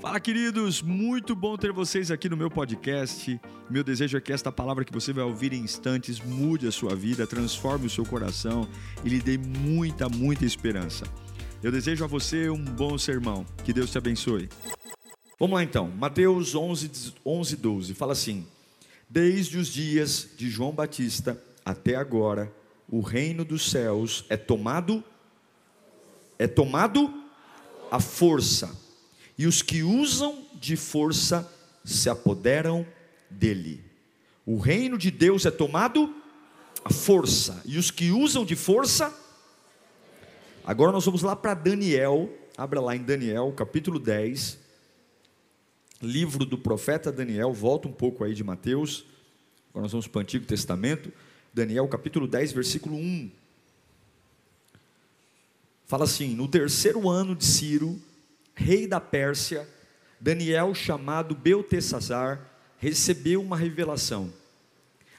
Fala, queridos! Muito bom ter vocês aqui no meu podcast. Meu desejo é que esta palavra que você vai ouvir em instantes mude a sua vida, transforme o seu coração e lhe dê muita, muita esperança. Eu desejo a você um bom sermão. Que Deus te abençoe. Vamos lá então, Mateus 11, 11 12. Fala assim: Desde os dias de João Batista até agora, o reino dos céus é tomado, é tomado a força e os que usam de força se apoderam dele. O reino de Deus é tomado a força, e os que usam de força. Agora nós vamos lá para Daniel, abra lá em Daniel, capítulo 10, livro do profeta Daniel, volta um pouco aí de Mateus, agora nós vamos para o Antigo Testamento, Daniel, capítulo 10, versículo 1. Fala assim: No terceiro ano de Ciro, rei da Pérsia, Daniel, chamado Beltesazar, recebeu uma revelação.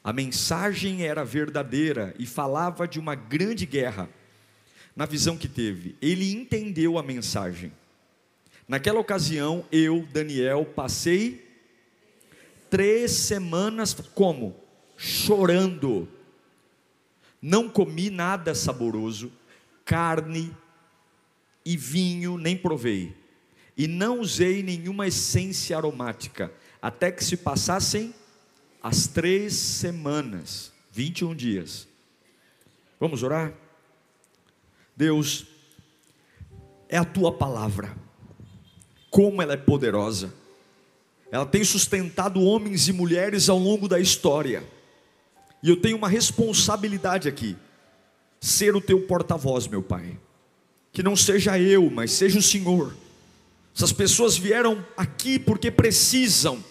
A mensagem era verdadeira e falava de uma grande guerra. Na visão que teve, ele entendeu a mensagem. Naquela ocasião, eu, Daniel, passei três semanas como? Chorando. Não comi nada saboroso, carne e vinho nem provei e não usei nenhuma essência aromática, até que se passassem as três semanas, 21 dias. Vamos orar? Deus, é a tua palavra, como ela é poderosa, ela tem sustentado homens e mulheres ao longo da história, e eu tenho uma responsabilidade aqui, ser o teu porta-voz, meu Pai, que não seja eu, mas seja o Senhor essas pessoas vieram aqui porque precisam.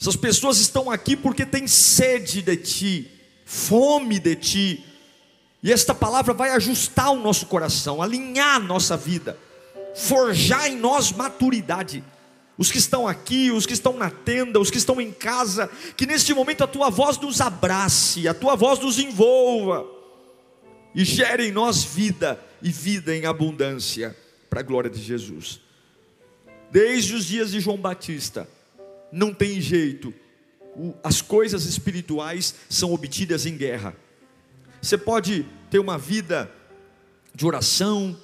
Essas pessoas estão aqui porque têm sede de ti, fome de ti. E esta palavra vai ajustar o nosso coração, alinhar a nossa vida, forjar em nós maturidade. Os que estão aqui, os que estão na tenda, os que estão em casa, que neste momento a tua voz nos abrace, a tua voz nos envolva e gere em nós vida e vida em abundância, para a glória de Jesus desde os dias de João Batista, não tem jeito, as coisas espirituais são obtidas em guerra. Você pode ter uma vida de oração,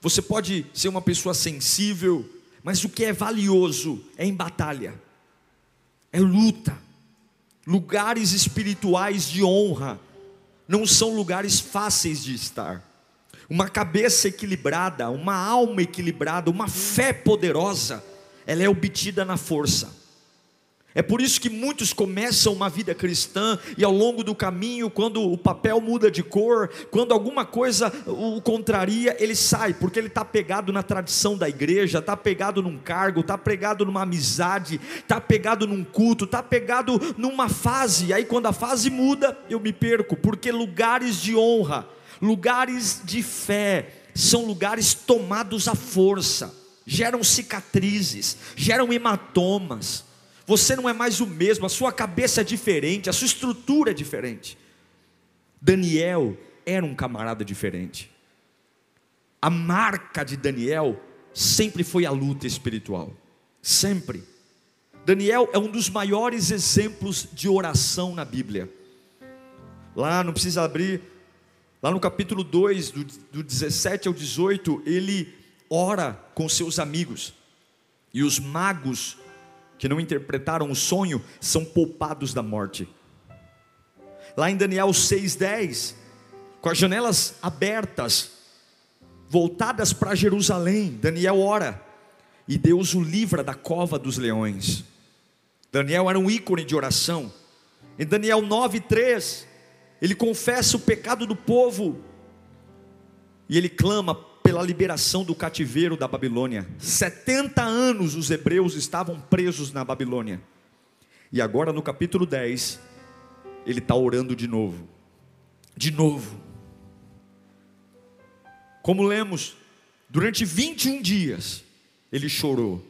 você pode ser uma pessoa sensível, mas o que é valioso é em batalha, é luta. Lugares espirituais de honra não são lugares fáceis de estar uma cabeça equilibrada, uma alma equilibrada, uma fé poderosa, ela é obtida na força. É por isso que muitos começam uma vida cristã e ao longo do caminho, quando o papel muda de cor, quando alguma coisa o contraria, ele sai, porque ele está pegado na tradição da igreja, está pegado num cargo, está pegado numa amizade, está pegado num culto, está pegado numa fase. E aí, quando a fase muda, eu me perco, porque lugares de honra Lugares de fé são lugares tomados à força, geram cicatrizes, geram hematomas. Você não é mais o mesmo, a sua cabeça é diferente, a sua estrutura é diferente. Daniel era um camarada diferente. A marca de Daniel sempre foi a luta espiritual, sempre. Daniel é um dos maiores exemplos de oração na Bíblia. Lá, não precisa abrir, Lá no capítulo 2, do, do 17 ao 18, ele ora com seus amigos. E os magos que não interpretaram o sonho são poupados da morte. Lá em Daniel 6,10, com as janelas abertas, voltadas para Jerusalém, Daniel ora, e Deus o livra da cova dos leões. Daniel era um ícone de oração. Em Daniel 9,3, ele confessa o pecado do povo e ele clama pela liberação do cativeiro da Babilônia. 70 anos os hebreus estavam presos na Babilônia. E agora no capítulo 10, ele está orando de novo. De novo. Como lemos, durante 21 dias, ele chorou.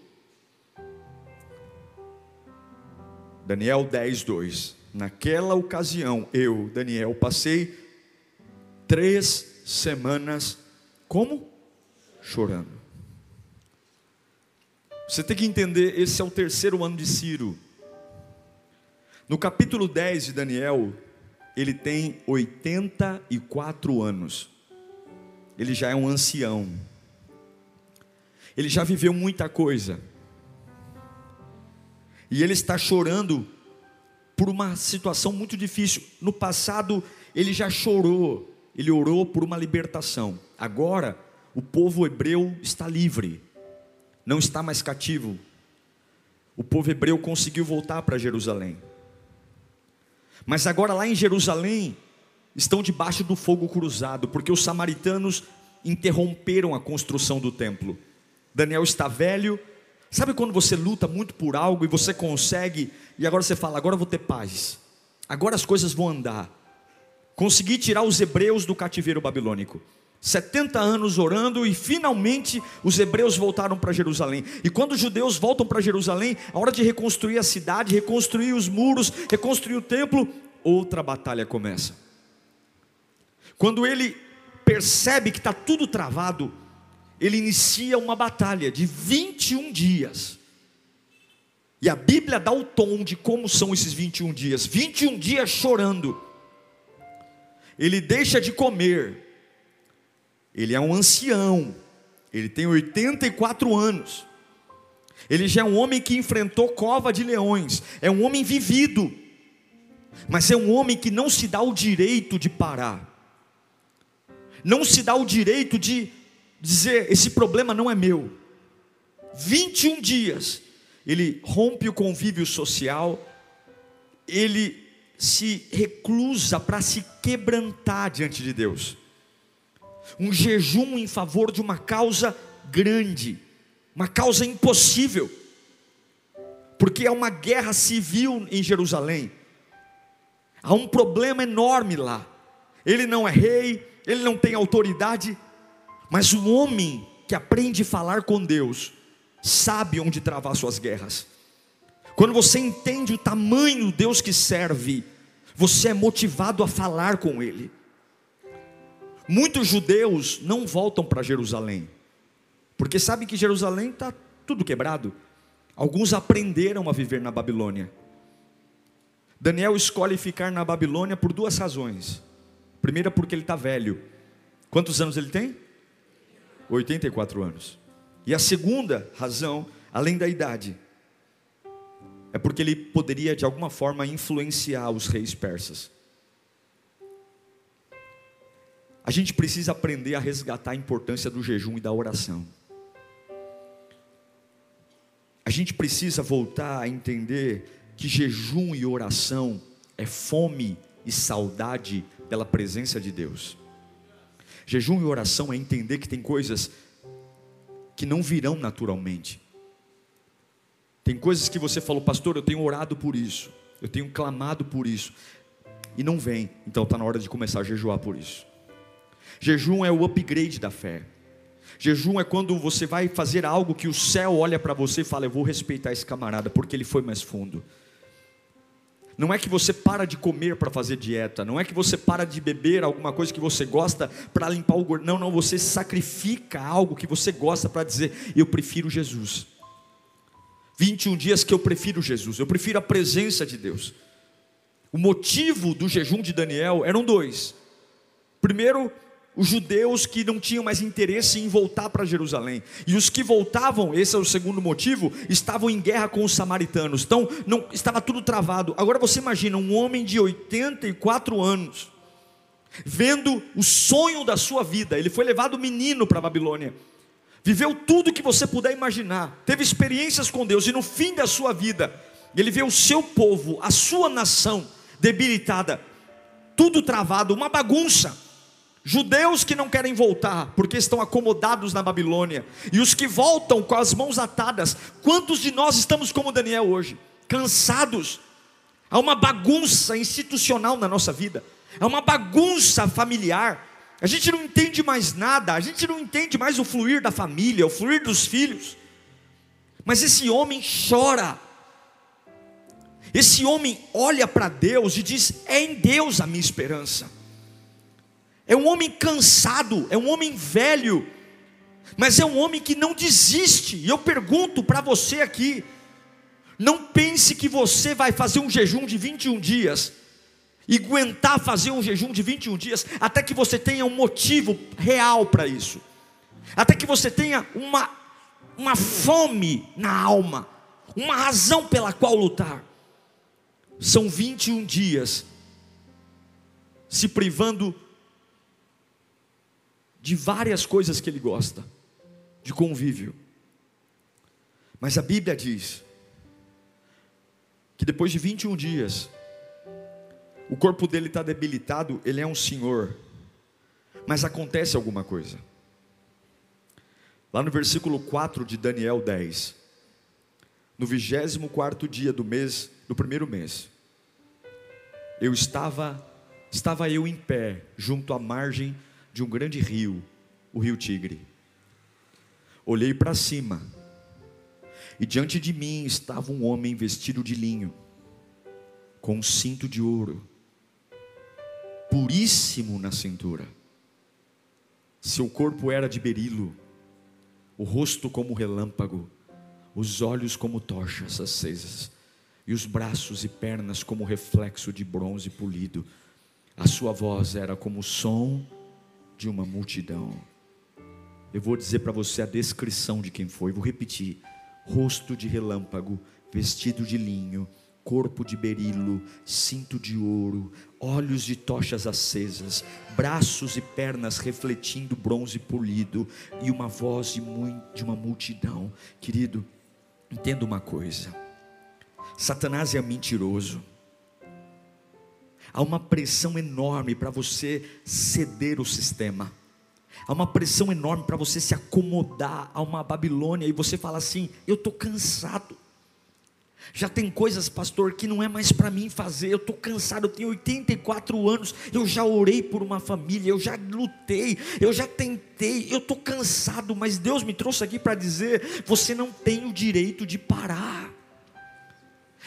Daniel 10, 2. Naquela ocasião, eu, Daniel, passei três semanas como? Chorando. Você tem que entender, esse é o terceiro ano de Ciro. No capítulo 10 de Daniel, ele tem 84 anos. Ele já é um ancião. Ele já viveu muita coisa. E ele está chorando por uma situação muito difícil. No passado, ele já chorou, ele orou por uma libertação. Agora, o povo hebreu está livre, não está mais cativo. O povo hebreu conseguiu voltar para Jerusalém. Mas agora, lá em Jerusalém, estão debaixo do fogo cruzado, porque os samaritanos interromperam a construção do templo. Daniel está velho, Sabe quando você luta muito por algo e você consegue, e agora você fala, agora eu vou ter paz, agora as coisas vão andar. Consegui tirar os hebreus do cativeiro babilônico. 70 anos orando e finalmente os hebreus voltaram para Jerusalém. E quando os judeus voltam para Jerusalém, a hora de reconstruir a cidade, reconstruir os muros, reconstruir o templo, outra batalha começa. Quando ele percebe que está tudo travado, ele inicia uma batalha de 21 dias. E a Bíblia dá o tom de como são esses 21 dias: 21 dias chorando. Ele deixa de comer. Ele é um ancião. Ele tem 84 anos. Ele já é um homem que enfrentou cova de leões. É um homem vivido. Mas é um homem que não se dá o direito de parar. Não se dá o direito de dizer: esse problema não é meu. 21 dias, ele rompe o convívio social, ele se reclusa para se quebrantar diante de Deus. Um jejum em favor de uma causa grande, uma causa impossível, porque há uma guerra civil em Jerusalém, há um problema enorme lá. Ele não é rei, ele não tem autoridade, mas o homem que aprende a falar com Deus, sabe onde travar suas guerras. Quando você entende o tamanho do Deus que serve, você é motivado a falar com Ele. Muitos judeus não voltam para Jerusalém, porque sabem que Jerusalém está tudo quebrado. Alguns aprenderam a viver na Babilônia. Daniel escolhe ficar na Babilônia por duas razões. Primeira, porque ele está velho. Quantos anos ele tem? 84 anos. E a segunda razão, além da idade, é porque ele poderia de alguma forma influenciar os reis persas. A gente precisa aprender a resgatar a importância do jejum e da oração. A gente precisa voltar a entender que jejum e oração é fome e saudade pela presença de Deus. Jejum e oração é entender que tem coisas que não virão naturalmente. Tem coisas que você falou, pastor, eu tenho orado por isso, eu tenho clamado por isso, e não vem, então está na hora de começar a jejuar por isso. Jejum é o upgrade da fé. Jejum é quando você vai fazer algo que o céu olha para você e fala: Eu vou respeitar esse camarada porque ele foi mais fundo. Não é que você para de comer para fazer dieta, não é que você para de beber alguma coisa que você gosta para limpar o gordo. Não, não, você sacrifica algo que você gosta para dizer: eu prefiro Jesus. 21 dias que eu prefiro Jesus, eu prefiro a presença de Deus. O motivo do jejum de Daniel eram dois. Primeiro, os judeus que não tinham mais interesse em voltar para Jerusalém. E os que voltavam, esse é o segundo motivo, estavam em guerra com os samaritanos. Então, não estava tudo travado. Agora você imagina um homem de 84 anos vendo o sonho da sua vida. Ele foi levado menino para a Babilônia. Viveu tudo que você puder imaginar. Teve experiências com Deus e no fim da sua vida, ele vê o seu povo, a sua nação debilitada, tudo travado, uma bagunça. Judeus que não querem voltar porque estão acomodados na Babilônia, e os que voltam com as mãos atadas. Quantos de nós estamos como Daniel hoje? Cansados. Há uma bagunça institucional na nossa vida, há uma bagunça familiar. A gente não entende mais nada, a gente não entende mais o fluir da família, o fluir dos filhos. Mas esse homem chora. Esse homem olha para Deus e diz: É em Deus a minha esperança. É um homem cansado, é um homem velho, mas é um homem que não desiste. E eu pergunto para você aqui: não pense que você vai fazer um jejum de 21 dias e aguentar fazer um jejum de 21 dias até que você tenha um motivo real para isso, até que você tenha uma, uma fome na alma, uma razão pela qual lutar. São 21 dias se privando de várias coisas que ele gosta, de convívio. Mas a Bíblia diz que depois de 21 dias, o corpo dele está debilitado, ele é um senhor, mas acontece alguma coisa. Lá no versículo 4 de Daniel 10, no 24 dia do mês, do primeiro mês, eu estava, estava eu em pé, junto à margem de um grande rio, o rio Tigre. Olhei para cima, e diante de mim estava um homem vestido de linho, com um cinto de ouro, puríssimo na cintura. Seu corpo era de berilo, o rosto como relâmpago, os olhos como tochas acesas, e os braços e pernas como reflexo de bronze polido. A sua voz era como o som de uma multidão. Eu vou dizer para você a descrição de quem foi, vou repetir: rosto de relâmpago, vestido de linho, corpo de berilo, cinto de ouro, olhos de tochas acesas, braços e pernas refletindo bronze polido e uma voz de, de uma multidão. Querido, entenda uma coisa: Satanás é mentiroso. Há uma pressão enorme para você ceder o sistema. Há uma pressão enorme para você se acomodar a uma Babilônia e você fala assim: eu estou cansado. Já tem coisas, pastor, que não é mais para mim fazer. Eu estou cansado, eu tenho 84 anos. Eu já orei por uma família, eu já lutei, eu já tentei. Eu estou cansado, mas Deus me trouxe aqui para dizer: você não tem o direito de parar.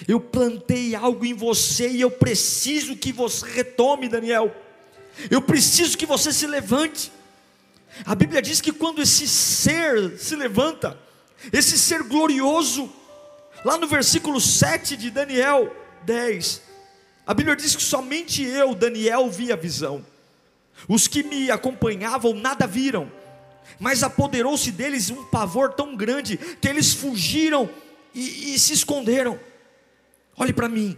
Eu plantei algo em você e eu preciso que você retome, Daniel. Eu preciso que você se levante. A Bíblia diz que quando esse ser se levanta, esse ser glorioso, lá no versículo 7 de Daniel 10, a Bíblia diz que somente eu, Daniel, vi a visão. Os que me acompanhavam nada viram, mas apoderou-se deles um pavor tão grande que eles fugiram e, e se esconderam. Olhe para mim.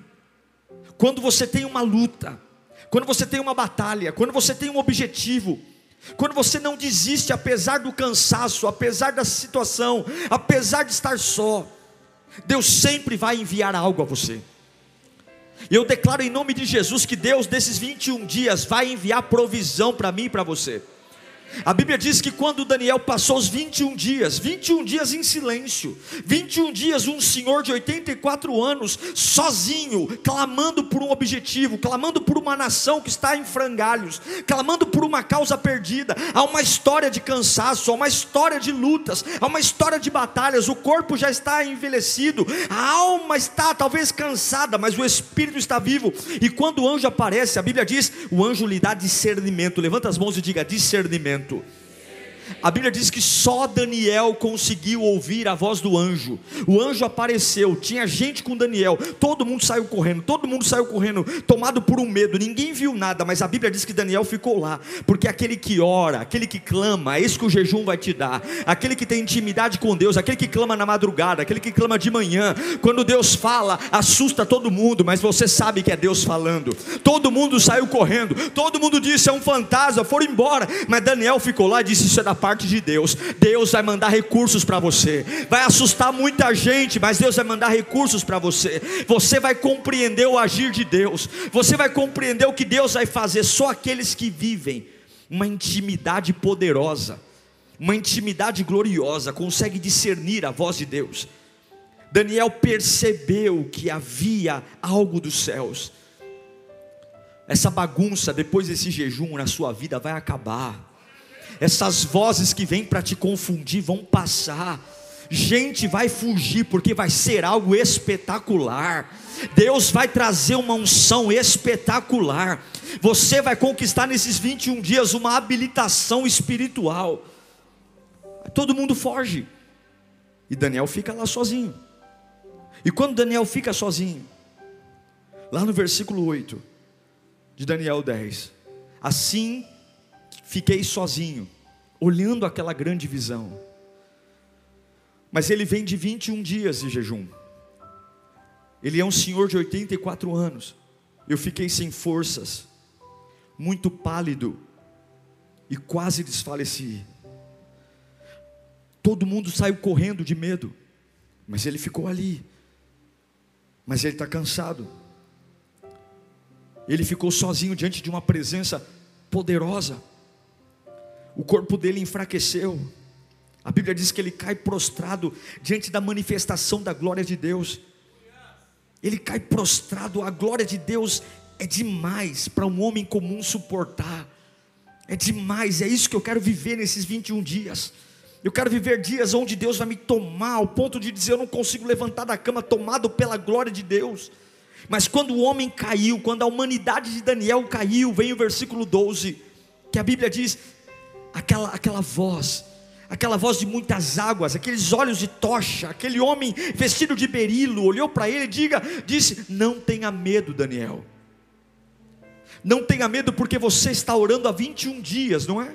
Quando você tem uma luta, quando você tem uma batalha, quando você tem um objetivo, quando você não desiste apesar do cansaço, apesar da situação, apesar de estar só, Deus sempre vai enviar algo a você. E eu declaro em nome de Jesus que Deus, desses 21 dias, vai enviar provisão para mim e para você. A Bíblia diz que quando Daniel passou os 21 dias, 21 dias em silêncio, 21 dias um senhor de 84 anos, sozinho, clamando por um objetivo, clamando por uma nação que está em frangalhos, clamando por uma causa perdida, há uma história de cansaço, há uma história de lutas, há uma história de batalhas, o corpo já está envelhecido, a alma está talvez cansada, mas o espírito está vivo, e quando o anjo aparece, a Bíblia diz: o anjo lhe dá discernimento, levanta as mãos e diga: discernimento momento. A Bíblia diz que só Daniel conseguiu ouvir a voz do anjo. O anjo apareceu, tinha gente com Daniel, todo mundo saiu correndo, todo mundo saiu correndo, tomado por um medo, ninguém viu nada, mas a Bíblia diz que Daniel ficou lá, porque aquele que ora, aquele que clama, é isso que o jejum vai te dar, aquele que tem intimidade com Deus, aquele que clama na madrugada, aquele que clama de manhã, quando Deus fala, assusta todo mundo, mas você sabe que é Deus falando. Todo mundo saiu correndo, todo mundo disse é um fantasma, foram embora, mas Daniel ficou lá e disse: Isso é da parte de Deus. Deus vai mandar recursos para você. Vai assustar muita gente, mas Deus vai mandar recursos para você. Você vai compreender o agir de Deus. Você vai compreender o que Deus vai fazer. Só aqueles que vivem uma intimidade poderosa, uma intimidade gloriosa, consegue discernir a voz de Deus. Daniel percebeu que havia algo dos céus. Essa bagunça depois desse jejum na sua vida vai acabar essas vozes que vêm para te confundir vão passar. Gente vai fugir porque vai ser algo espetacular. Deus vai trazer uma unção espetacular. Você vai conquistar nesses 21 dias uma habilitação espiritual. Todo mundo foge. E Daniel fica lá sozinho. E quando Daniel fica sozinho, lá no versículo 8 de Daniel 10, assim fiquei sozinho, olhando aquela grande visão. Mas ele vem de 21 dias de jejum. Ele é um senhor de 84 anos. Eu fiquei sem forças, muito pálido e quase desfaleci. Todo mundo saiu correndo de medo, mas ele ficou ali. Mas ele está cansado. Ele ficou sozinho diante de uma presença poderosa. O corpo dele enfraqueceu. A Bíblia diz que ele cai prostrado diante da manifestação da glória de Deus. Ele cai prostrado, a glória de Deus é demais para um homem comum suportar. É demais, é isso que eu quero viver nesses 21 dias. Eu quero viver dias onde Deus vai me tomar ao ponto de dizer eu não consigo levantar da cama tomado pela glória de Deus. Mas quando o homem caiu, quando a humanidade de Daniel caiu, vem o versículo 12, que a Bíblia diz: aquela, aquela voz, aquela voz de muitas águas, aqueles olhos de tocha, aquele homem vestido de berilo, olhou para ele e diga, disse: Não tenha medo, Daniel. Não tenha medo, porque você está orando há 21 dias, não é?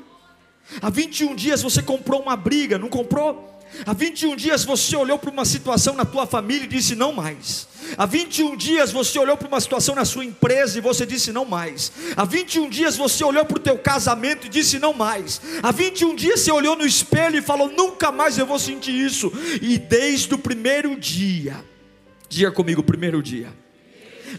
Há 21 dias você comprou uma briga, não comprou? Há 21 dias você olhou para uma situação na tua família e disse não mais. Há 21 dias você olhou para uma situação na sua empresa e você disse não mais. Há 21 dias você olhou para o teu casamento e disse não mais. Há 21 dias você olhou no espelho e falou nunca mais eu vou sentir isso. E desde o primeiro dia, diga comigo, primeiro dia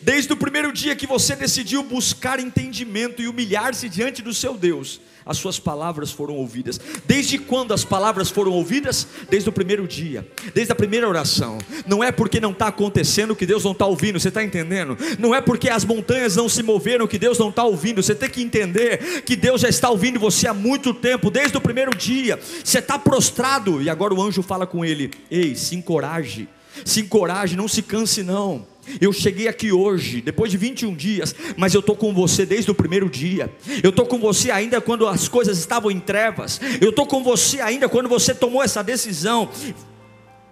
Desde o primeiro dia que você decidiu buscar entendimento e humilhar-se diante do seu Deus, as suas palavras foram ouvidas. Desde quando as palavras foram ouvidas? Desde o primeiro dia, desde a primeira oração. Não é porque não está acontecendo que Deus não está ouvindo, você está entendendo? Não é porque as montanhas não se moveram que Deus não está ouvindo, você tem que entender que Deus já está ouvindo você há muito tempo, desde o primeiro dia. Você está prostrado e agora o anjo fala com ele: Ei, se encoraje, se encoraje, não se canse não. Eu cheguei aqui hoje, depois de 21 dias, mas eu estou com você desde o primeiro dia. Eu estou com você ainda quando as coisas estavam em trevas. Eu estou com você ainda quando você tomou essa decisão.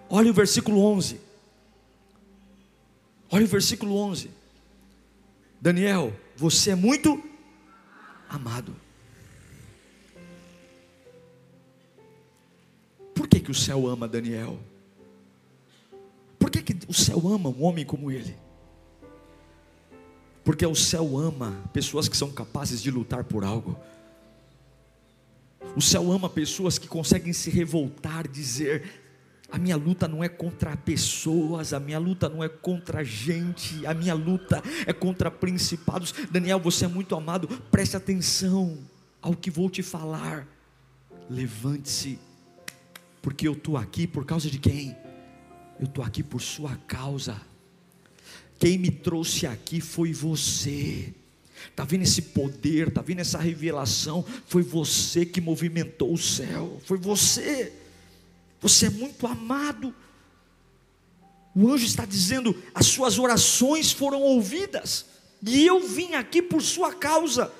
Olha o versículo 11. Olha o versículo 11. Daniel, você é muito amado. Por que, que o céu ama Daniel? Por que, que o céu ama um homem como ele? Porque o céu ama pessoas que são capazes de lutar por algo. O céu ama pessoas que conseguem se revoltar, dizer: a minha luta não é contra pessoas, a minha luta não é contra gente, a minha luta é contra principados. Daniel, você é muito amado, preste atenção ao que vou te falar. Levante-se, porque eu estou aqui por causa de quem? Eu estou aqui por sua causa. Quem me trouxe aqui foi você. Está vendo esse poder, está vendo essa revelação? Foi você que movimentou o céu, foi você. Você é muito amado. O anjo está dizendo: as suas orações foram ouvidas, e eu vim aqui por sua causa.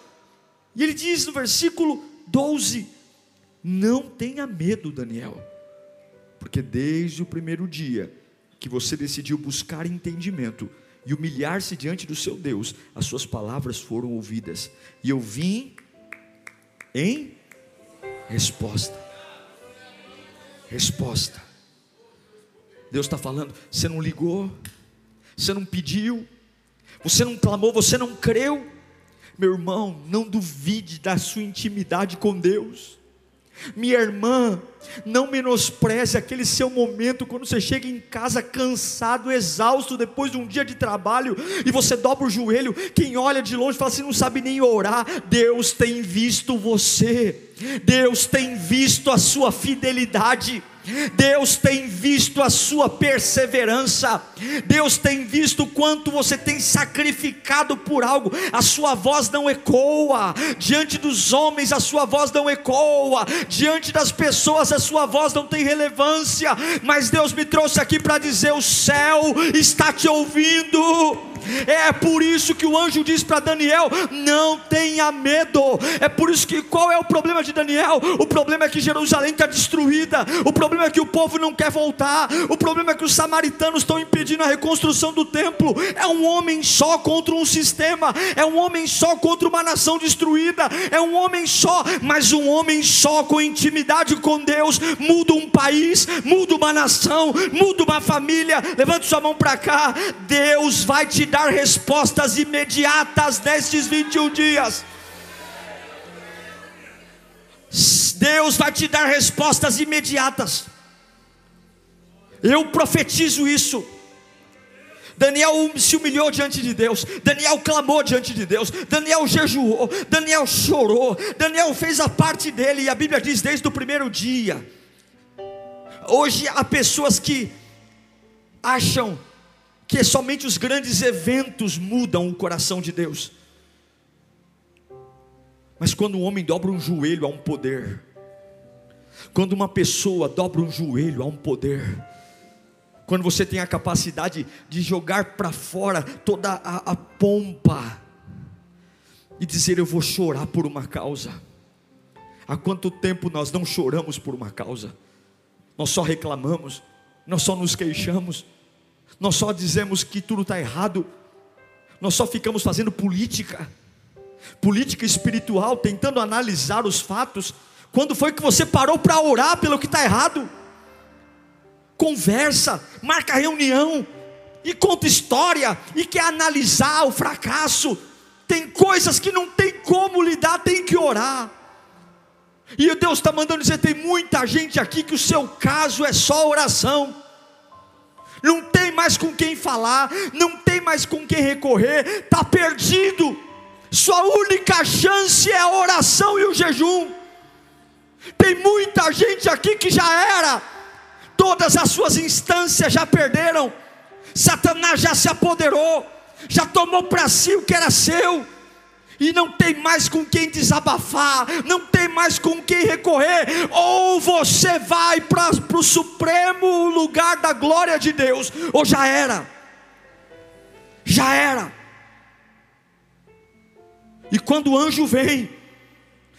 E ele diz no versículo 12: Não tenha medo, Daniel porque desde o primeiro dia que você decidiu buscar entendimento e humilhar-se diante do seu Deus, as suas palavras foram ouvidas. E eu vim em resposta. Resposta. Deus está falando, você não ligou, você não pediu, você não clamou, você não creu. Meu irmão, não duvide da sua intimidade com Deus. Minha irmã, não menospreze aquele seu momento quando você chega em casa cansado, exausto, depois de um dia de trabalho, e você dobra o joelho. Quem olha de longe fala assim: não sabe nem orar. Deus tem visto você, Deus tem visto a sua fidelidade. Deus tem visto a sua perseverança, Deus tem visto quanto você tem sacrificado por algo, a sua voz não ecoa, diante dos homens a sua voz não ecoa, diante das pessoas a sua voz não tem relevância, mas Deus me trouxe aqui para dizer: o céu está te ouvindo, É por isso que o anjo diz para Daniel: não tenha medo. É por isso que qual é o problema de Daniel? O problema é que Jerusalém está destruída. O problema é que o povo não quer voltar. O problema é que os samaritanos estão impedindo a reconstrução do templo. É um homem só contra um sistema. É um homem só contra uma nação destruída. É um homem só, mas um homem só com intimidade com Deus muda um país, muda uma nação, muda uma família. Levante sua mão para cá. Deus vai te dar respostas imediatas nestes 21 dias. Deus vai te dar respostas imediatas. Eu profetizo isso. Daniel se humilhou diante de Deus, Daniel clamou diante de Deus, Daniel jejuou, Daniel chorou, Daniel fez a parte dele, e a Bíblia diz desde o primeiro dia. Hoje há pessoas que acham que somente os grandes eventos mudam o coração de Deus. Mas quando um homem dobra um joelho a um poder, quando uma pessoa dobra um joelho a um poder, quando você tem a capacidade de jogar para fora toda a, a pompa e dizer: Eu vou chorar por uma causa. Há quanto tempo nós não choramos por uma causa? Nós só reclamamos, nós só nos queixamos, nós só dizemos que tudo está errado, nós só ficamos fazendo política, política espiritual, tentando analisar os fatos. Quando foi que você parou para orar pelo que está errado? conversa, marca reunião e conta história e quer analisar o fracasso. Tem coisas que não tem como lidar, tem que orar. E Deus está mandando dizer: tem muita gente aqui que o seu caso é só oração. Não tem mais com quem falar, não tem mais com quem recorrer, está perdido. Sua única chance é a oração e o jejum. Tem muita gente aqui que já era, todas as suas instâncias já perderam, Satanás já se apoderou, já tomou para si o que era seu, e não tem mais com quem desabafar, não tem mais com quem recorrer, ou você vai para o supremo lugar da glória de Deus, ou já era, já era. E quando o anjo vem,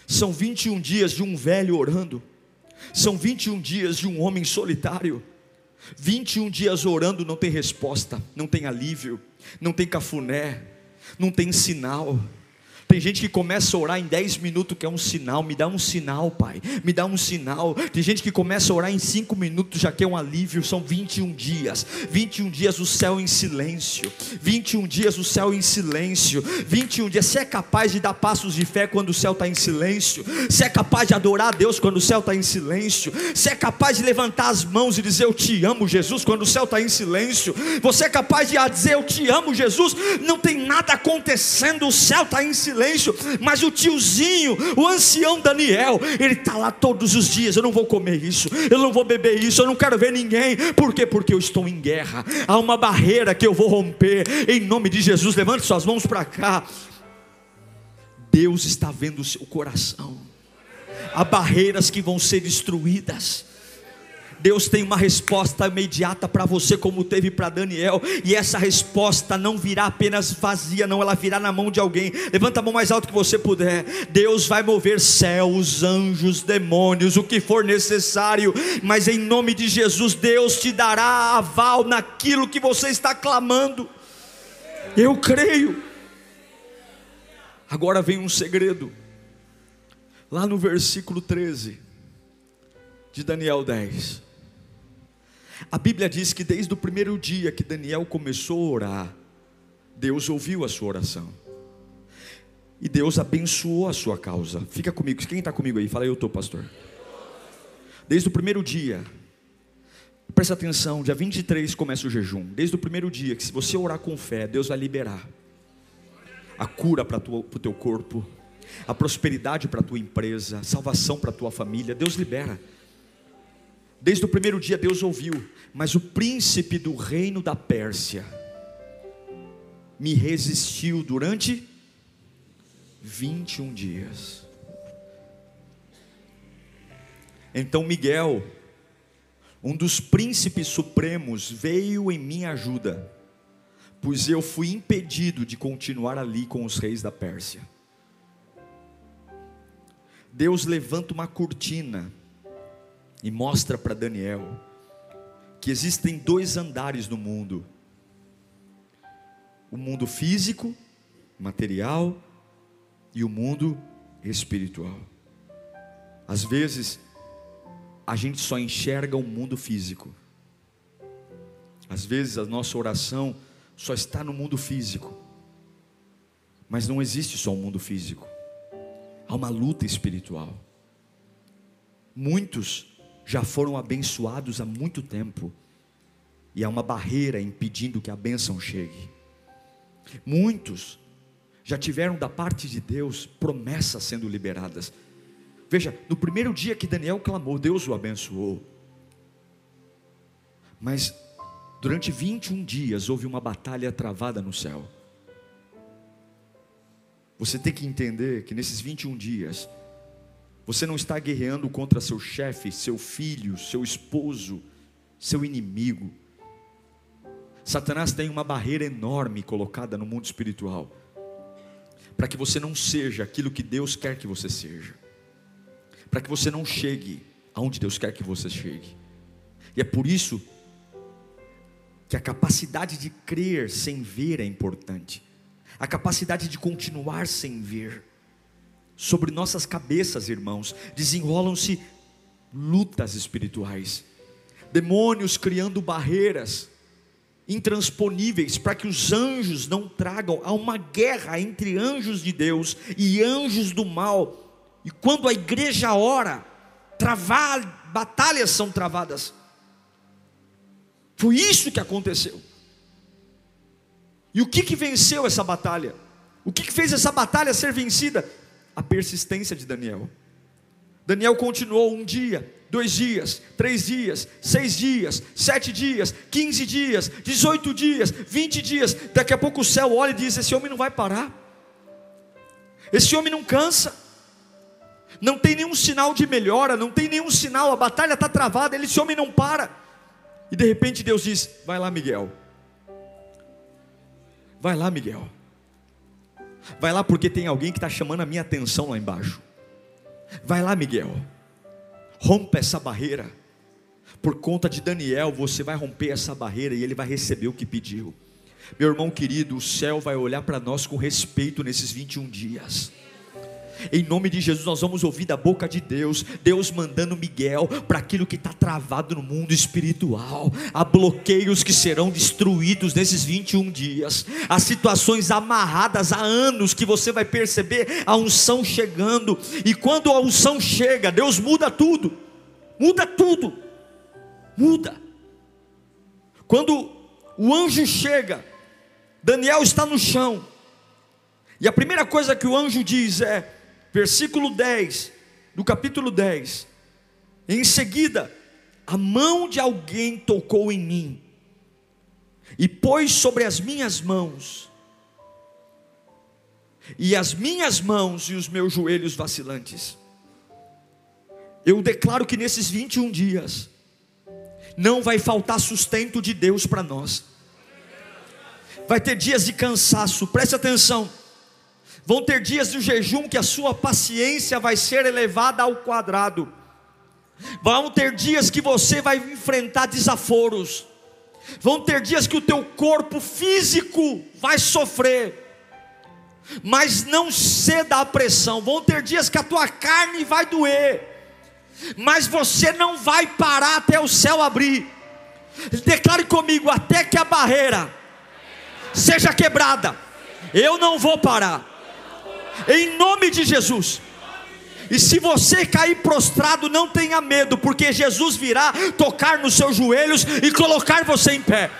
são 21 dias de um velho orando, são 21 dias de um homem solitário. 21 dias orando não tem resposta, não tem alívio, não tem cafuné, não tem sinal. Tem gente que começa a orar em 10 minutos, que é um sinal. Me dá um sinal, Pai. Me dá um sinal. Tem gente que começa a orar em 5 minutos, já quer um alívio. São 21 dias. 21 dias o céu em silêncio. 21 dias o céu em silêncio. 21 dias. Você é capaz de dar passos de fé quando o céu está em silêncio? Você é capaz de adorar a Deus quando o céu está em silêncio? Você é capaz de levantar as mãos e dizer eu te amo, Jesus, quando o céu está em silêncio? Você é capaz de dizer eu te amo, Jesus? Não tem nada acontecendo, o céu está em silêncio silêncio, mas o tiozinho, o ancião Daniel, ele está lá todos os dias. Eu não vou comer isso, eu não vou beber isso, eu não quero ver ninguém. Por quê? Porque eu estou em guerra. Há uma barreira que eu vou romper. Em nome de Jesus, levante suas mãos para cá. Deus está vendo o seu coração. Há barreiras que vão ser destruídas. Deus tem uma resposta imediata para você, como teve para Daniel, e essa resposta não virá apenas vazia, não, ela virá na mão de alguém. Levanta a mão mais alto que você puder. Deus vai mover céus, anjos, demônios, o que for necessário, mas em nome de Jesus, Deus te dará aval naquilo que você está clamando. Eu creio. Agora vem um segredo, lá no versículo 13 de Daniel 10. A Bíblia diz que desde o primeiro dia que Daniel começou a orar, Deus ouviu a sua oração. E Deus abençoou a sua causa. Fica comigo. Quem está comigo aí? Fala, eu estou, pastor. Desde o primeiro dia. Presta atenção, dia 23 começa o jejum. Desde o primeiro dia, que se você orar com fé, Deus vai liberar a cura para o teu corpo, a prosperidade para a tua empresa, salvação para a tua família. Deus libera. Desde o primeiro dia Deus ouviu, mas o príncipe do reino da Pérsia me resistiu durante 21 dias. Então Miguel, um dos príncipes supremos, veio em minha ajuda, pois eu fui impedido de continuar ali com os reis da Pérsia. Deus levanta uma cortina e mostra para Daniel que existem dois andares no mundo: o mundo físico, material, e o mundo espiritual. Às vezes, a gente só enxerga o mundo físico. Às vezes, a nossa oração só está no mundo físico. Mas não existe só o um mundo físico. Há uma luta espiritual. Muitos já foram abençoados há muito tempo. E há uma barreira impedindo que a bênção chegue. Muitos já tiveram da parte de Deus promessas sendo liberadas. Veja, no primeiro dia que Daniel clamou, Deus o abençoou. Mas durante 21 dias houve uma batalha travada no céu. Você tem que entender que nesses 21 dias, você não está guerreando contra seu chefe, seu filho, seu esposo, seu inimigo. Satanás tem uma barreira enorme colocada no mundo espiritual para que você não seja aquilo que Deus quer que você seja, para que você não chegue aonde Deus quer que você chegue. E é por isso que a capacidade de crer sem ver é importante, a capacidade de continuar sem ver. Sobre nossas cabeças, irmãos, desenrolam-se lutas espirituais, demônios criando barreiras intransponíveis para que os anjos não tragam a uma guerra entre anjos de Deus e anjos do mal. E quando a igreja ora, travar, batalhas são travadas. Foi isso que aconteceu. E o que, que venceu essa batalha? O que, que fez essa batalha ser vencida? A persistência de Daniel. Daniel continuou um dia, dois dias, três dias, seis dias, sete dias, quinze dias, dezoito dias, vinte dias. Daqui a pouco o céu olha e diz: Esse homem não vai parar, esse homem não cansa, não tem nenhum sinal de melhora, não tem nenhum sinal, a batalha está travada, esse homem não para. E de repente Deus diz: Vai lá, Miguel, vai lá, Miguel, vai lá porque tem alguém que está chamando a minha atenção lá embaixo. Vai lá, Miguel rompa essa barreira. Por conta de Daniel, você vai romper essa barreira e ele vai receber o que pediu. Meu irmão querido, o céu vai olhar para nós com respeito nesses 21 dias. Em nome de Jesus, nós vamos ouvir da boca de Deus, Deus mandando Miguel para aquilo que está travado no mundo espiritual. Há bloqueios que serão destruídos nesses 21 dias. Há situações amarradas há anos que você vai perceber a unção chegando. E quando a unção chega, Deus muda tudo. Muda tudo. Muda. Quando o anjo chega, Daniel está no chão. E a primeira coisa que o anjo diz é: versículo 10, do capítulo 10. Em seguida, a mão de alguém tocou em mim, e pôs sobre as minhas mãos, e as minhas mãos e os meus joelhos vacilantes. Eu declaro que nesses 21 dias, não vai faltar sustento de Deus para nós. Vai ter dias de cansaço, preste atenção. Vão ter dias de jejum que a sua paciência vai ser elevada ao quadrado. Vão ter dias que você vai enfrentar desaforos. Vão ter dias que o teu corpo físico vai sofrer. Mas não ceda à pressão. Vão ter dias que a tua carne vai doer. Mas você não vai parar até o céu abrir. Declare comigo até que a barreira seja quebrada. Eu não vou parar em nome de Jesus. E se você cair prostrado, não tenha medo, porque Jesus virá tocar nos seus joelhos e colocar você em pé.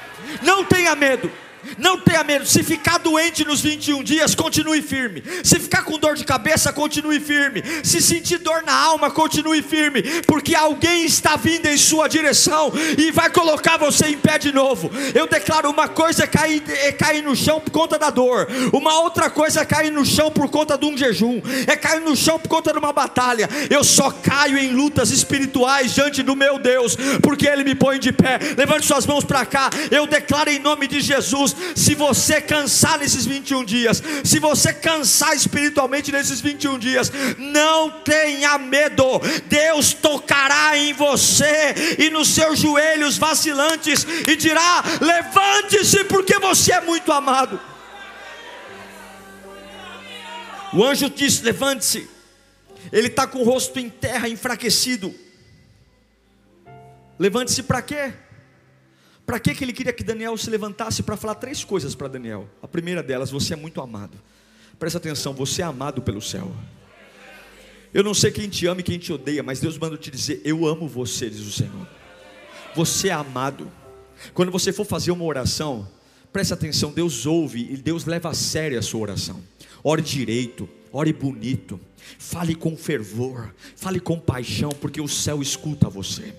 Não tenha medo. Não tenha medo. Se ficar doente nos 21 dias, continue firme. Se ficar com dor de cabeça, continue firme. Se sentir dor na alma, continue firme. Porque alguém está vindo em sua direção e vai colocar você em pé de novo. Eu declaro: uma coisa é cair, é cair no chão por conta da dor, uma outra coisa é cair no chão por conta de um jejum, é cair no chão por conta de uma batalha. Eu só caio em lutas espirituais diante do meu Deus, porque Ele me põe de pé. Levante suas mãos para cá. Eu declaro em nome de Jesus se você cansar nesses 21 dias, se você cansar espiritualmente nesses 21 dias, não tenha medo, Deus tocará em você e nos seus joelhos vacilantes e dirá: levante-se, porque você é muito amado. O anjo disse: levante-se. Ele está com o rosto em terra, enfraquecido. Levante-se para quê? Para que ele queria que Daniel se levantasse para falar três coisas para Daniel? A primeira delas, você é muito amado. Presta atenção, você é amado pelo céu. Eu não sei quem te ama e quem te odeia, mas Deus manda te dizer: Eu amo você, diz o Senhor. Você é amado. Quando você for fazer uma oração, preste atenção, Deus ouve e Deus leva a sério a sua oração. Ore direito, ore bonito, fale com fervor, fale com paixão, porque o céu escuta você.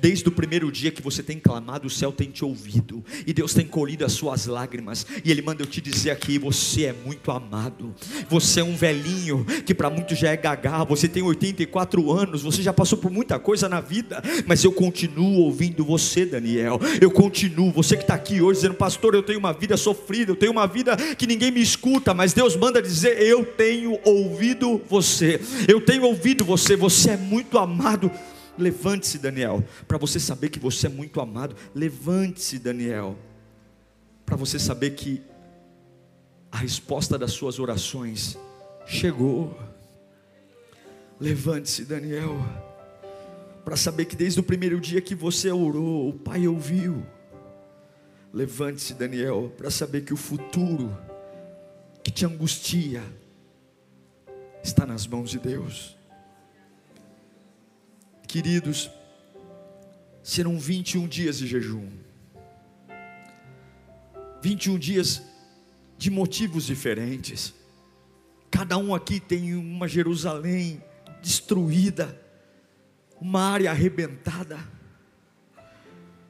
Desde o primeiro dia que você tem clamado, o céu tem te ouvido, e Deus tem colhido as suas lágrimas, e Ele manda eu te dizer aqui: você é muito amado, você é um velhinho que para muitos já é gagá, você tem 84 anos, você já passou por muita coisa na vida, mas eu continuo ouvindo você, Daniel. Eu continuo, você que está aqui hoje dizendo, pastor, eu tenho uma vida sofrida, eu tenho uma vida que ninguém me escuta, mas Deus manda dizer: eu tenho ouvido você, eu tenho ouvido você, você é muito amado. Levante-se, Daniel, para você saber que você é muito amado. Levante-se, Daniel, para você saber que a resposta das suas orações chegou. Levante-se, Daniel, para saber que desde o primeiro dia que você orou, o Pai ouviu. Levante-se, Daniel, para saber que o futuro que te angustia está nas mãos de Deus. Queridos, serão 21 dias de jejum. 21 dias de motivos diferentes. Cada um aqui tem uma Jerusalém destruída, uma área arrebentada.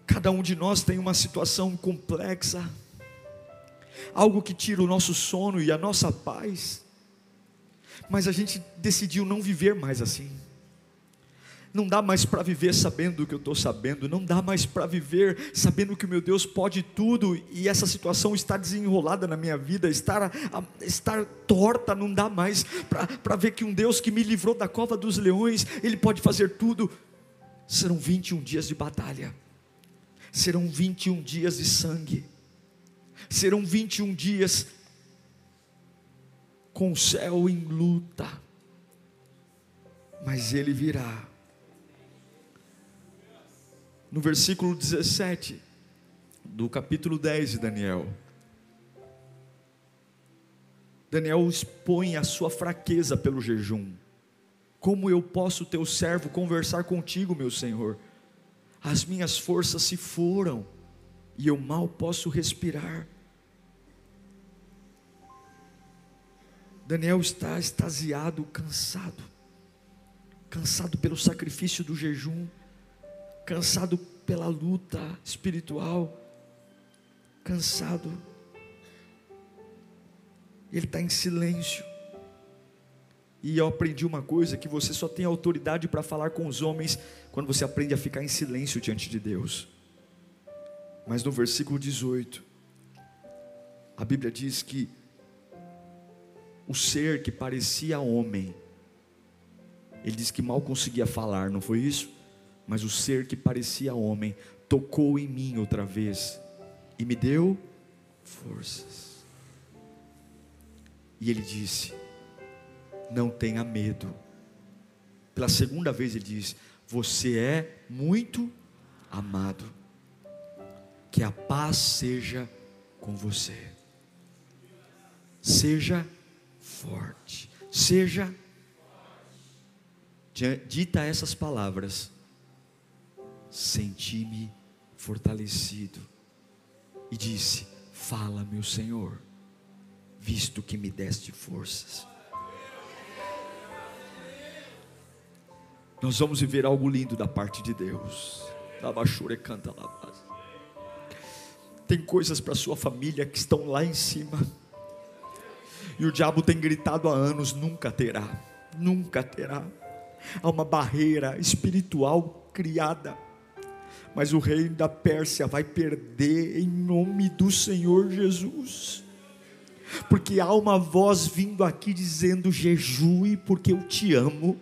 Cada um de nós tem uma situação complexa, algo que tira o nosso sono e a nossa paz. Mas a gente decidiu não viver mais assim. Não dá mais para viver sabendo o que eu estou sabendo, não dá mais para viver sabendo que o meu Deus pode tudo e essa situação está desenrolada na minha vida, estar, estar torta, não dá mais para ver que um Deus que me livrou da cova dos leões, Ele pode fazer tudo. Serão 21 dias de batalha, serão 21 dias de sangue, serão 21 dias com o céu em luta, mas Ele virá no versículo 17 do capítulo 10 de Daniel. Daniel expõe a sua fraqueza pelo jejum. Como eu posso, teu servo, conversar contigo, meu Senhor? As minhas forças se foram e eu mal posso respirar. Daniel está extasiado, cansado, cansado pelo sacrifício do jejum cansado pela luta espiritual, cansado. Ele está em silêncio. E eu aprendi uma coisa: que você só tem autoridade para falar com os homens quando você aprende a ficar em silêncio diante de Deus. Mas no versículo 18, a Bíblia diz que o ser que parecia homem, ele diz que mal conseguia falar, não foi isso? Mas o ser que parecia homem tocou em mim outra vez e me deu forças. E ele disse: Não tenha medo. Pela segunda vez ele diz: Você é muito amado. Que a paz seja com você. Seja forte. Seja. Dita essas palavras senti-me fortalecido e disse: Fala, meu Senhor, visto que me deste forças. Nós vamos viver algo lindo da parte de Deus. Labachure canta lá. Tem coisas para sua família que estão lá em cima. E o diabo tem gritado há anos: nunca terá, nunca terá. Há uma barreira espiritual criada mas o rei da Pérsia vai perder em nome do Senhor Jesus. Porque há uma voz vindo aqui dizendo: jejue, porque eu te amo.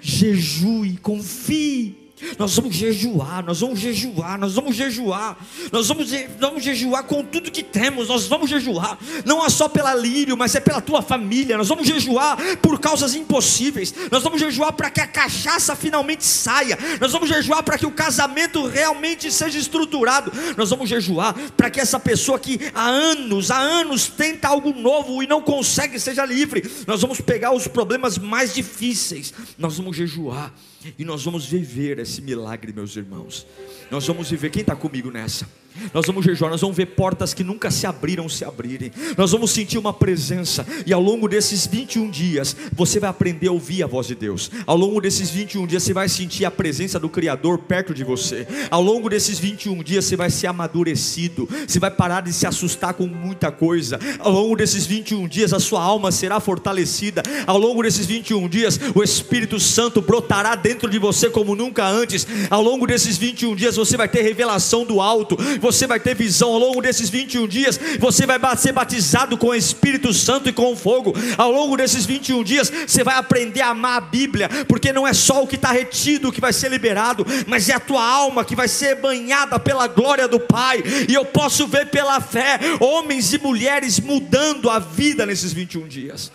Jejue, confie nós vamos jejuar, nós vamos jejuar, nós vamos jejuar, nós vamos, vamos jejuar com tudo que temos, nós vamos jejuar, não é só pela lírio, mas é pela tua família, nós vamos jejuar por causas impossíveis, nós vamos jejuar para que a cachaça finalmente saia, nós vamos jejuar para que o casamento realmente seja estruturado, nós vamos jejuar para que essa pessoa que há anos, há anos tenta algo novo e não consegue, seja livre, nós vamos pegar os problemas mais difíceis, nós vamos jejuar e nós vamos viver esse milagre, meus irmãos. Nós vamos viver. Quem está comigo nessa? Nós vamos jejuar, nós vamos ver portas que nunca se abriram se abrirem. Nós vamos sentir uma presença e ao longo desses 21 dias você vai aprender a ouvir a voz de Deus. Ao longo desses 21 dias você vai sentir a presença do criador perto de você. Ao longo desses 21 dias você vai ser amadurecido. Você vai parar de se assustar com muita coisa. Ao longo desses 21 dias a sua alma será fortalecida. Ao longo desses 21 dias o Espírito Santo brotará dentro de você como nunca antes. Ao longo desses 21 dias você vai ter revelação do alto você vai ter visão ao longo desses 21 dias, você vai ser batizado com o Espírito Santo e com fogo. Ao longo desses 21 dias, você vai aprender a amar a Bíblia, porque não é só o que está retido que vai ser liberado, mas é a tua alma que vai ser banhada pela glória do Pai. E eu posso ver pela fé homens e mulheres mudando a vida nesses 21 dias.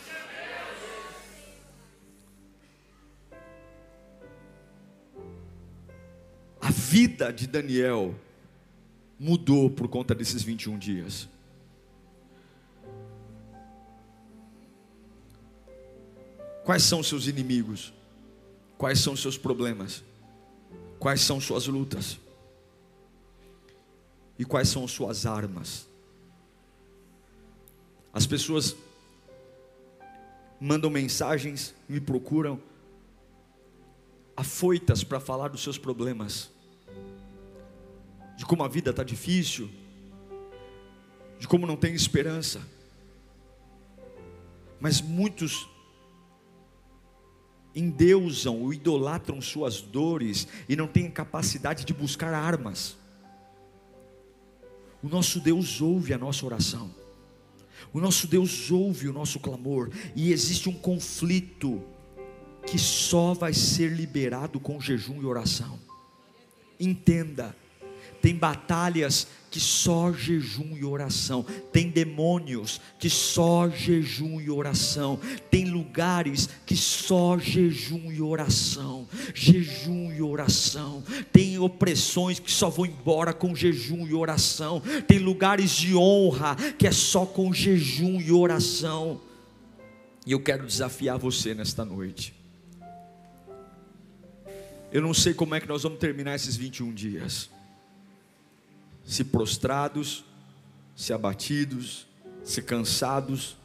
A vida de Daniel mudou por conta desses 21 dias. Quais são seus inimigos? Quais são seus problemas? Quais são suas lutas? E quais são suas armas? As pessoas mandam mensagens, me procuram, afoitas para falar dos seus problemas de como a vida está difícil, de como não tem esperança. Mas muitos endeusam ou idolatram suas dores e não têm capacidade de buscar armas. O nosso Deus ouve a nossa oração. O nosso Deus ouve o nosso clamor e existe um conflito que só vai ser liberado com jejum e oração. Entenda, tem batalhas que só jejum e oração, tem demônios que só jejum e oração, tem lugares que só jejum e oração, jejum e oração, tem opressões que só vão embora com jejum e oração, tem lugares de honra que é só com jejum e oração. E eu quero desafiar você nesta noite. Eu não sei como é que nós vamos terminar esses 21 dias se prostrados, se abatidos, se cansados.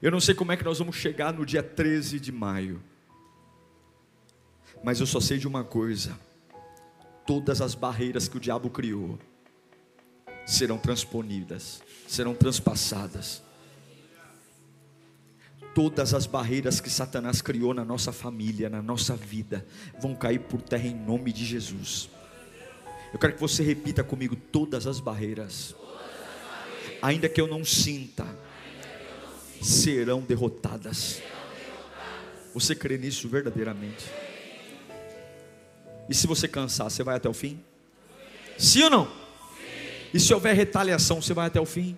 Eu não sei como é que nós vamos chegar no dia 13 de maio, mas eu só sei de uma coisa: todas as barreiras que o diabo criou serão transponidas, serão transpassadas. Todas as barreiras que Satanás criou na nossa família, na nossa vida, vão cair por terra em nome de Jesus. Eu quero que você repita comigo todas as barreiras, ainda que eu não sinta, serão derrotadas. Você crê nisso verdadeiramente? E se você cansar, você vai até o fim? Sim ou não? E se houver retaliação, você vai até o fim?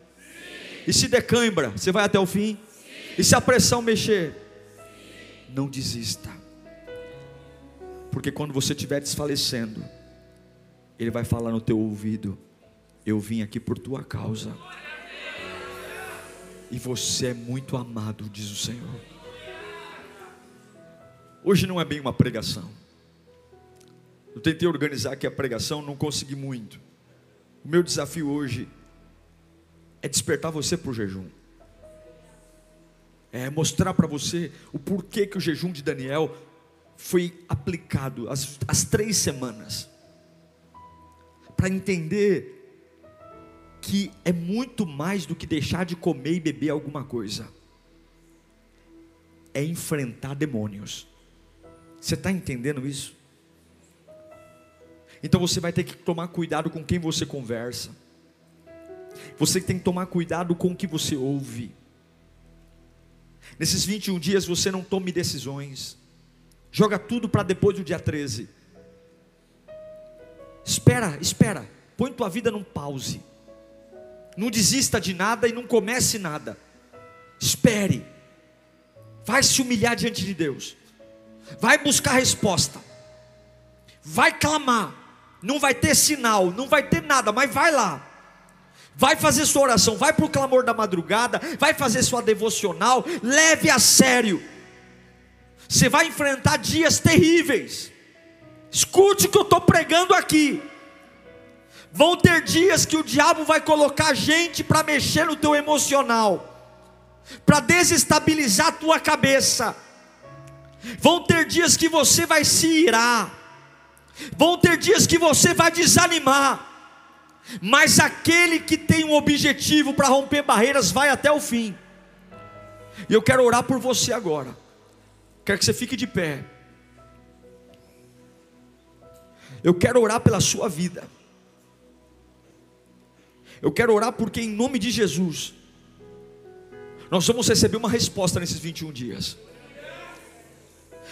E se der cãibra, você vai até o fim? E se a pressão mexer, não desista. Porque quando você estiver desfalecendo, ele vai falar no teu ouvido: Eu vim aqui por tua causa. E você é muito amado, diz o Senhor. Hoje não é bem uma pregação. Eu tentei organizar aqui a pregação, não consegui muito. O meu desafio hoje é despertar você para o jejum. É mostrar para você o porquê que o jejum de Daniel foi aplicado as, as três semanas para entender que é muito mais do que deixar de comer e beber alguma coisa, é enfrentar demônios. Você está entendendo isso? Então você vai ter que tomar cuidado com quem você conversa. Você tem que tomar cuidado com o que você ouve. Nesses 21 dias você não tome decisões. Joga tudo para depois do dia 13. Espera, espera. Põe tua vida num pause. Não desista de nada e não comece nada. Espere. Vai se humilhar diante de Deus. Vai buscar resposta. Vai clamar. Não vai ter sinal, não vai ter nada, mas vai lá. Vai fazer sua oração, vai para o clamor da madrugada, vai fazer sua devocional, leve a sério. Você vai enfrentar dias terríveis. Escute o que eu estou pregando aqui. Vão ter dias que o diabo vai colocar gente para mexer no teu emocional, para desestabilizar a tua cabeça. Vão ter dias que você vai se irar. Vão ter dias que você vai desanimar. Mas aquele que tem um objetivo para romper barreiras vai até o fim. E eu quero orar por você agora. Quero que você fique de pé. Eu quero orar pela sua vida. Eu quero orar porque, em nome de Jesus, nós vamos receber uma resposta nesses 21 dias.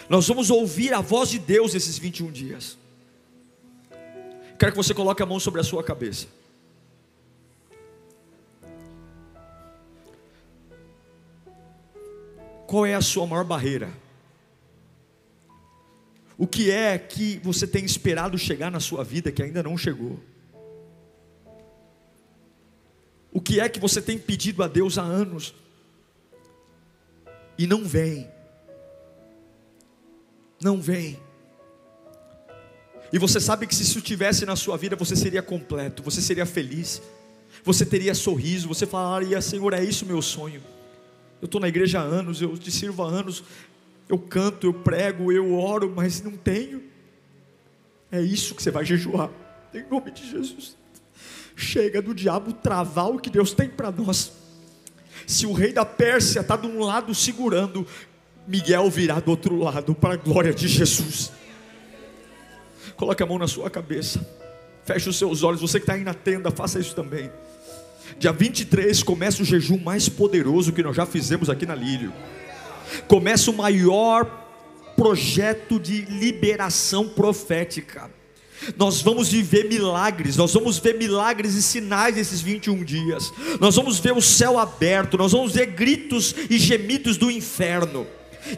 Nós vamos ouvir a voz de Deus nesses 21 dias. Quero que você coloque a mão sobre a sua cabeça. Qual é a sua maior barreira? O que é que você tem esperado chegar na sua vida que ainda não chegou? O que é que você tem pedido a Deus há anos e não vem? Não vem. E você sabe que se isso tivesse na sua vida, você seria completo, você seria feliz, você teria sorriso, você falaria: Senhor, é isso meu sonho. Eu estou na igreja há anos, eu te sirvo há anos, eu canto, eu prego, eu oro, mas não tenho. É isso que você vai jejuar, em nome de Jesus. Chega do diabo travar o que Deus tem para nós. Se o rei da Pérsia está de um lado segurando, Miguel virá do outro lado para a glória de Jesus. Coloque a mão na sua cabeça. Feche os seus olhos. Você que está aí na tenda, faça isso também. Dia 23 começa o jejum mais poderoso que nós já fizemos aqui na Lírio. Começa o maior projeto de liberação profética. Nós vamos viver milagres, nós vamos ver milagres e sinais nesses 21 dias. Nós vamos ver o céu aberto, nós vamos ver gritos e gemidos do inferno.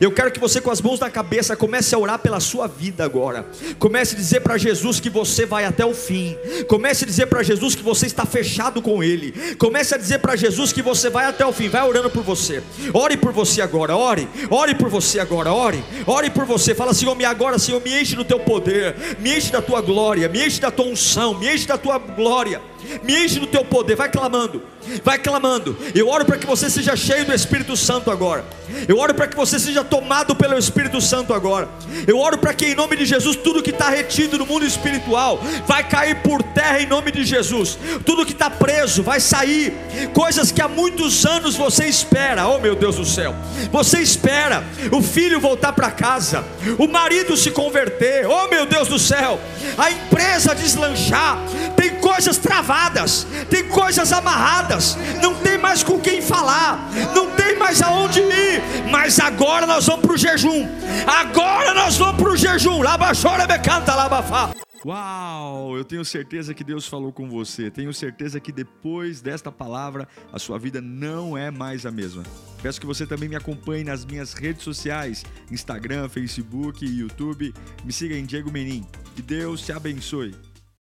Eu quero que você, com as mãos na cabeça, comece a orar pela sua vida agora. Comece a dizer para Jesus que você vai até o fim. Comece a dizer para Jesus que você está fechado com Ele. Comece a dizer para Jesus que você vai até o fim. Vai orando por você. Ore por você agora. Ore. Ore por você agora. Ore. Ore por você. Fala, Senhor, me agora, Senhor, me enche do teu poder. Me enche da tua glória. Me enche da tua unção. Me enche da tua glória. Me enche do teu poder. Vai clamando. Vai clamando. Eu oro para que você seja cheio do Espírito Santo agora. Eu oro para que você seja tomado pelo Espírito Santo agora. Eu oro para que em nome de Jesus tudo que está retido no mundo espiritual vai cair por terra em nome de Jesus. Tudo que está preso vai sair. Coisas que há muitos anos você espera. Oh meu Deus do céu. Você espera o filho voltar para casa, o marido se converter. Oh meu Deus do céu. A empresa deslanchar. Tem coisas travadas, tem coisas amarradas, não tem mais com quem falar, não tem mais aonde ir, mas agora nós vamos para o jejum, agora nós vamos para o jejum, Labachora canta labafá. Uau, eu tenho certeza que Deus falou com você. Tenho certeza que depois desta palavra a sua vida não é mais a mesma. Peço que você também me acompanhe nas minhas redes sociais: Instagram, Facebook YouTube. Me siga em Diego Menin. Que Deus te abençoe.